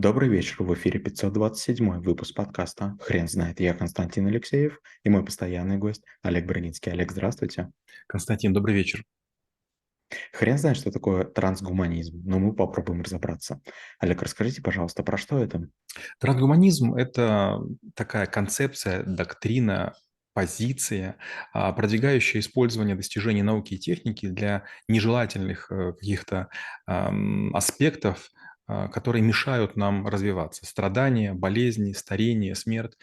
Добрый вечер, в эфире 527 выпуск подкаста «Хрен знает». Я Константин Алексеев и мой постоянный гость Олег Брагинский. Олег, здравствуйте. Константин, добрый вечер. Хрен знает, что такое трансгуманизм, но мы попробуем разобраться. Олег, расскажите, пожалуйста, про что это? Трансгуманизм– это такая концепция, доктрина, позиция, а, продвигающая использование достижений науки и техники для нежелательных э, каких-то аспектов, которые мешают нам развиваться. Страдания, болезни, старение, смерть.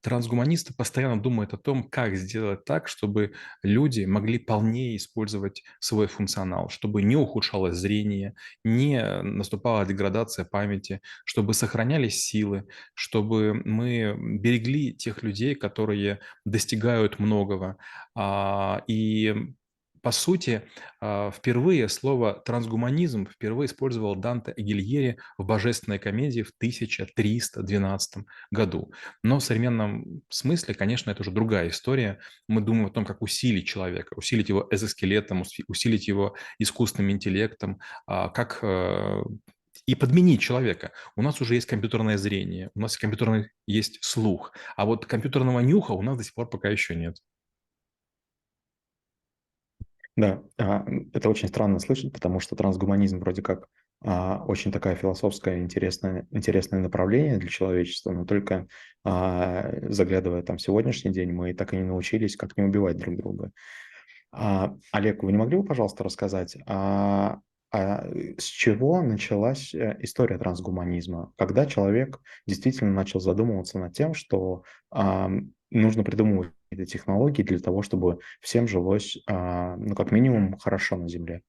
Трансгуманисты постоянно думают о том, как сделать так, чтобы люди могли полнее использовать свой функционал, чтобы не ухудшалось зрение, не наступала деградация памяти, чтобы сохранялись силы, чтобы мы берегли тех людей, которые достигают многого. А, и по сути, а, впервые слово «трансгуманизм» впервые использовал Данте Агильери в «Божественной комедии» в 1312 году. Но в современном смысле, конечно, это уже другая история. Мы думаем о том, как усилить человека, усилить его эзоскелетом, усилить его искусственным интеллектом, а, как э, и подменить человека. У нас уже есть компьютерное зрение, у нас компьютерный есть слух, а вот компьютерного нюха у нас до сих пор пока еще нет. Да, а, это очень странно слышать, потому что трансгуманизм вроде как а, очень такая философская интересное, интересное направление для человечества, но только а, заглядывая там сегодняшний день, мы так и не научились как не убивать друг друга. Олег, вы не могли бы, пожалуйста, рассказать, а, а с чего началась э, история трансгуманизма? Когда человек действительно начал задумываться над тем, что нужно придумывать какие-то технологии для того, чтобы всем жилось, а, ну, как минимум, хорошо на Земле.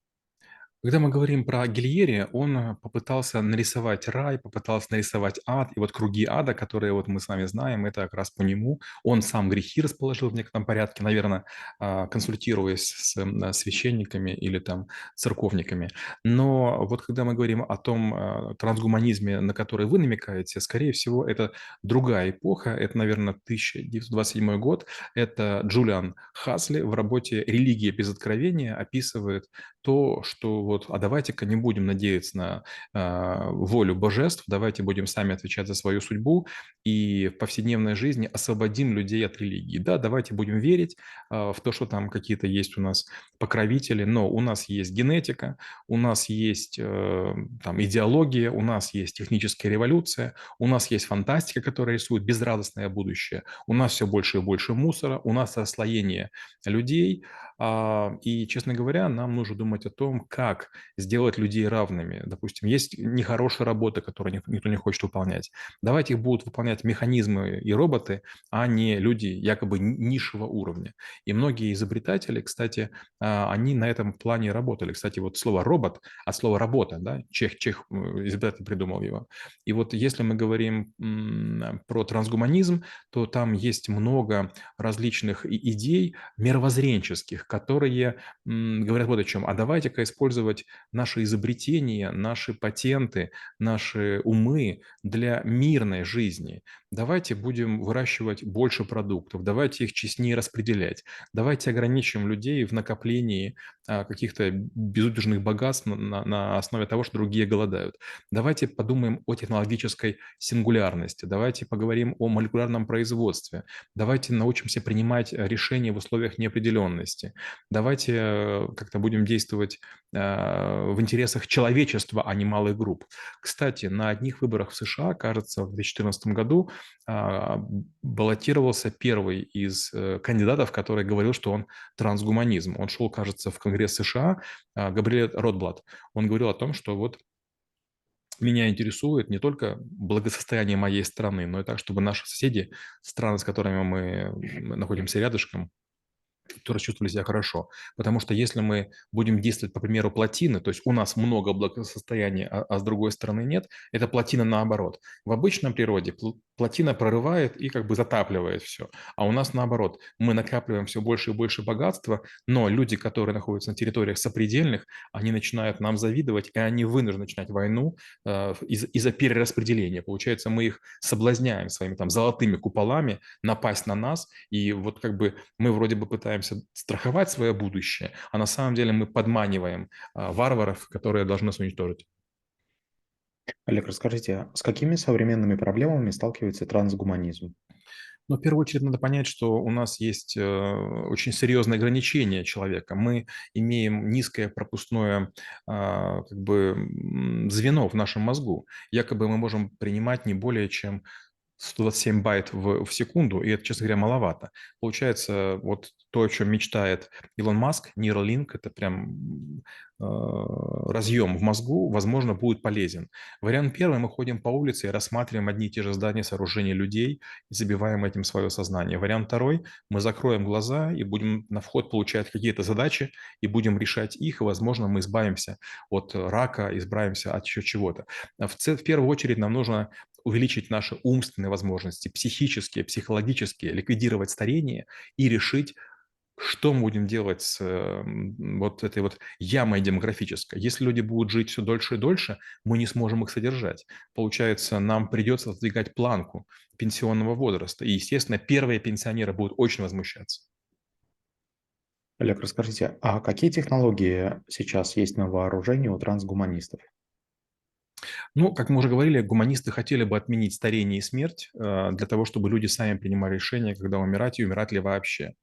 Когда мы говорим про Гильери, он э, попытался нарисовать рай, попытался нарисовать ад, и вот круги ада, которые вот мы с вами знаем, это как раз по нему. Он сам грехи расположил в некотором порядке, наверное, а, консультируясь с священниками или там церковниками. Но вот когда мы говорим о том э, трансгуманизме, на который вы намекаете, скорее всего, это другая эпоха, это, наверное, 1927 год, это Джулиан Хасли в работе «Религия без откровения» описывает то, что вот, а давайте-ка не будем надеяться на э, волю божеств, давайте будем сами отвечать за свою судьбу и в повседневной жизни освободим людей от религии. Да, давайте будем верить э, в то, что там какие-то есть у нас покровители, но у нас есть генетика, у нас есть э, там идеология, у нас есть техническая революция, у нас есть фантастика, которая рисует безрадостное будущее, у нас все больше и больше мусора, у нас расслоение людей, и, честно говоря, нам нужно думать о том, как как сделать людей равными. Допустим, есть нехорошая работа, которую никто не хочет выполнять. Давайте их будут выполнять механизмы и роботы, а не люди якобы низшего уровня. И многие изобретатели, кстати, а, они на этом плане работали. Кстати, вот слово «робот» от слова «работа», да, чех, чех э, изобретатель придумал его. И вот если мы говорим про трансгуманизм, то там есть много различных идей мировоззренческих, которые говорят вот о чем. А давайте-ка использовать наши изобретения, наши патенты, наши умы для мирной жизни. Давайте будем выращивать больше продуктов, давайте их честнее распределять, давайте ограничим людей в накоплении а, каких-то безудержных богатств на, на основе того, что другие голодают. Давайте подумаем о технологической сингулярности, давайте поговорим о молекулярном производстве, давайте научимся принимать решения в условиях неопределенности, давайте э, как-то будем действовать а, в интересах человечества, а не малых групп. Кстати, на одних выборах в США, кажется, в 2014 году а, баллотировался первый из э, кандидатов, который говорил, что он трансгуманизм. Он шел, кажется, в Конгресс США, а, Габриэль Ротблад. Он говорил о том, что вот меня интересует не только благосостояние моей страны, но и так, чтобы наши соседи, страны, с которыми мы находимся рядышком, которые чувствовали себя хорошо. Потому что если мы будем действовать по примеру плотины, то есть у нас много благосостояния, а, а с другой стороны нет, это плотина наоборот. В обычном природе плотина прорывает и как бы затапливает все. А у нас наоборот, мы накапливаем все больше и больше богатства, но люди, которые находятся на территориях сопредельных, они начинают нам завидовать, и они вынуждены начинать войну э, из- из-за перераспределения. Получается, мы их соблазняем своими там золотыми куполами напасть на нас, и вот как бы мы вроде бы пытаемся страховать свое будущее, а на самом деле мы подманиваем э, варваров, которые должны нас уничтожить. Олег, расскажите, с какими современными проблемами сталкивается трансгуманизм? Но в первую очередь надо понять, что у нас есть э, очень серьезные ограничения человека. Мы имеем низкое пропускное а, как бы, звено в нашем мозгу. Якобы мы можем принимать не более чем 127 байт в, в секунду, и это, честно говоря, маловато. Получается, вот то, о чем мечтает Илон Маск, Neuralink, это прям разъем в мозгу, возможно, будет полезен. Вариант первый, мы ходим по улице и рассматриваем одни и те же здания, сооружения людей и забиваем этим свое сознание. Вариант второй, мы закроем глаза и будем на вход получать какие-то задачи и будем решать их, и, возможно, мы избавимся от рака, избавимся от еще чего-то. В, в первую очередь нам нужно увеличить наши умственные возможности, психические, психологические, ликвидировать старение и решить, что мы будем делать с вот этой вот ямой демографической? Если люди будут жить все дольше и дольше, мы не сможем их содержать. Получается, нам придется сдвигать планку пенсионного возраста. И, естественно, первые пенсионеры будут очень возмущаться. Олег, расскажите, а какие технологии сейчас есть на вооружении у трансгуманистов? Ну, как мы уже говорили, гуманисты хотели бы отменить старение и смерть э, для того, чтобы люди сами принимали решение, когда умирать и умирать ли вообще.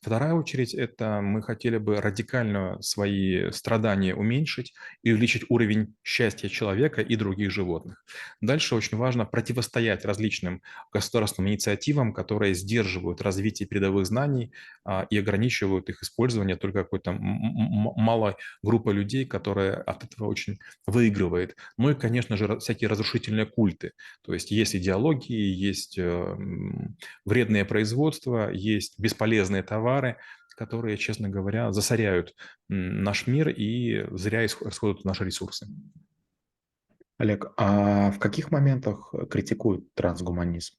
Вторая очередь – это мы хотели бы радикально свои страдания уменьшить и увеличить уровень счастья человека и других животных. Дальше очень важно противостоять различным государственным инициативам, которые сдерживают развитие передовых знаний а, и ограничивают их использование только какой-то малой группы людей, которая от этого очень выигрывает. Ну и, конечно же, всякие разрушительные культы. То есть есть идеологии, есть эм, вредное производство, есть бесполезные товары, которые, честно говоря, засоряют наш мир и зря расходуют наши ресурсы. Олег, а в каких моментах критикуют трансгуманизм?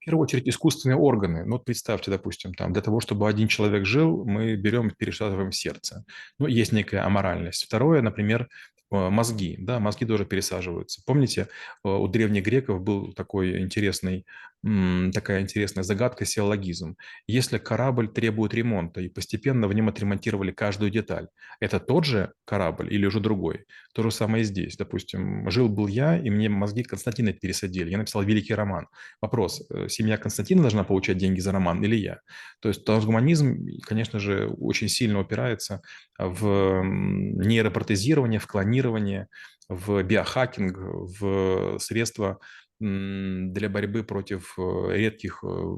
В первую очередь искусственные органы. Ну, вот представьте, допустим, там, для того, чтобы один человек жил, мы берем и пересаживаем сердце. Ну, есть некая аморальность. Второе, например, мозги, да, мозги тоже пересаживаются. Помните, э, у древних греков был такой интересный, такая интересная загадка, силлогизм. Если корабль требует ремонта и постепенно в нем отремонтировали каждую деталь, это тот же корабль или уже другой? То же самое и здесь. Допустим, жил-был я, и мне мозги Константина пересадили. Я написал великий роман. Вопрос, э, семья Константина должна получать деньги за роман или я? То есть трансгуманизм, конечно же, очень сильно упирается в нейропротезирование, в клонирование, в биохакинг, в средства для борьбы против э, редких э,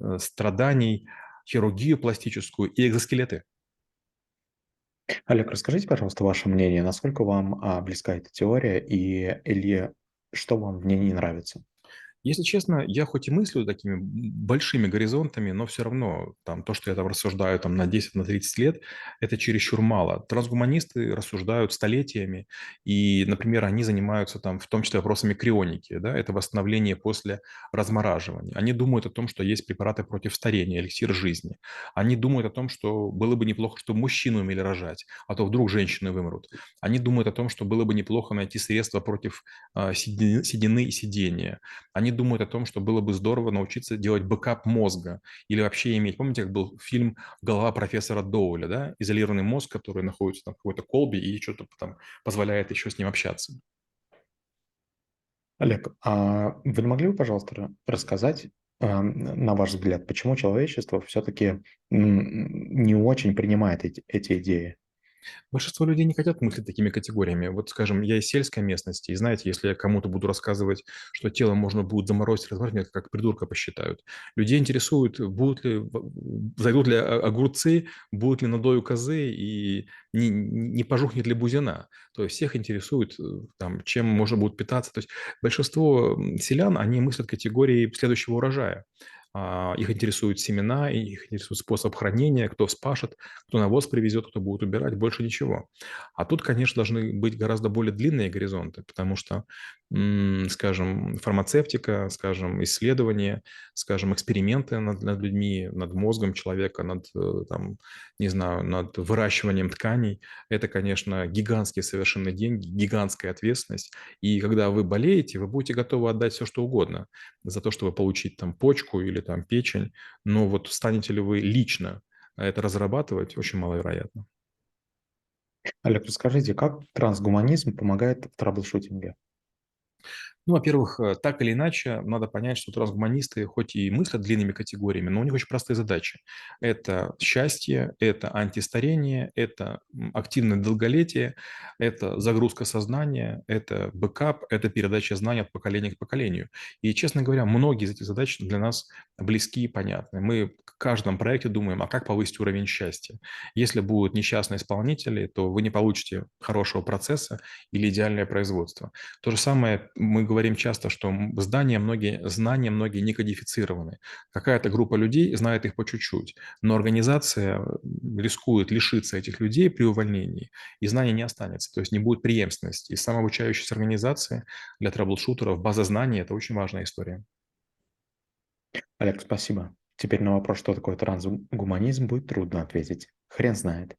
э, страданий, хирургию пластическую и экзоскелеты. Олег, расскажите, пожалуйста, ваше мнение, насколько вам а, близка эта теория и или что вам в ней не нравится? Если честно, я хоть и мыслю такими большими горизонтами, но все равно там, то, что я там рассуждаю там, на 10, на 30 лет, это чересчур мало. Трансгуманисты рассуждают столетиями, и, например, они занимаются там, в том числе вопросами крионики, да, это восстановление после размораживания. Они думают о том, что есть препараты против старения, эликсир жизни. Они думают о том, что было бы неплохо, чтобы мужчины умели рожать, а то вдруг женщины вымрут. Они думают о том, что было бы неплохо найти средства против э, седины и сидения. Они думают о том, что было бы здорово научиться делать backup мозга или вообще иметь... Помните, как был фильм «Голова профессора Доуля», да? Изолированный мозг, который находится там в какой-то колбе и что-то там позволяет еще с ним общаться. Олег, а вы не могли бы, пожалуйста, рассказать, на ваш взгляд, почему человечество все-таки не очень принимает эти, эти идеи? Большинство людей не хотят мыслить такими категориями. Вот, скажем, я из сельской местности, и знаете, если я кому-то буду рассказывать, что тело можно будет заморозить, разморозить, меня как придурка посчитают. Людей интересует, будут ли, зайдут ли огурцы, будут ли надою козы и не, не пожухнет ли бузина. То есть всех интересует, э, там, чем можно будет питаться. То есть большинство селян, они мыслят категории следующего урожая. А, их интересуют семена, их интересует способ хранения, кто спашет, кто навоз привезет, кто будет убирать, больше ничего. А тут, конечно, должны быть гораздо более длинные горизонты, потому что скажем, фармацевтика, скажем, исследования, скажем, эксперименты над, над людьми, над мозгом человека, над, э, там, не знаю, над выращиванием тканей. Это, конечно, гигантские совершенно деньги, гигантская ответственность. И когда вы болеете, вы будете готовы отдать все, что угодно за то, чтобы получить там почку или там печень. Но вот станете ли вы лично это разрабатывать, очень маловероятно. Олег, расскажите, как трансгуманизм помогает в troubleshooting е? Ну, во-первых, э, так или иначе, надо понять, что трансгуманисты хоть и мыслят длинными категориями, но у них очень простые задачи. Это счастье, это антистарение, это активное долголетие, это загрузка сознания, это backup, это передача знаний от поколения к поколению. И, честно говоря, многие из этих задач для нас близки и понятны. Мы в каждом проекте думаем, а как повысить уровень счастья? Если будут несчастные исполнители, то вы не получите хорошего процесса или идеальное производство. То же самое мы говорим говорим часто, что здания многие, знания многие не кодифицированы. Какая-то группа людей знает их по чуть-чуть, но организация рискует лишиться этих людей при увольнении, и знаний не останется, то есть не будет преемственности. И самообучающаяся организация для трэблшутеров, база знаний – это очень важная история. Олег, спасибо. Теперь на вопрос, что такое трансгуманизм, будет трудно ответить. Хрен знает.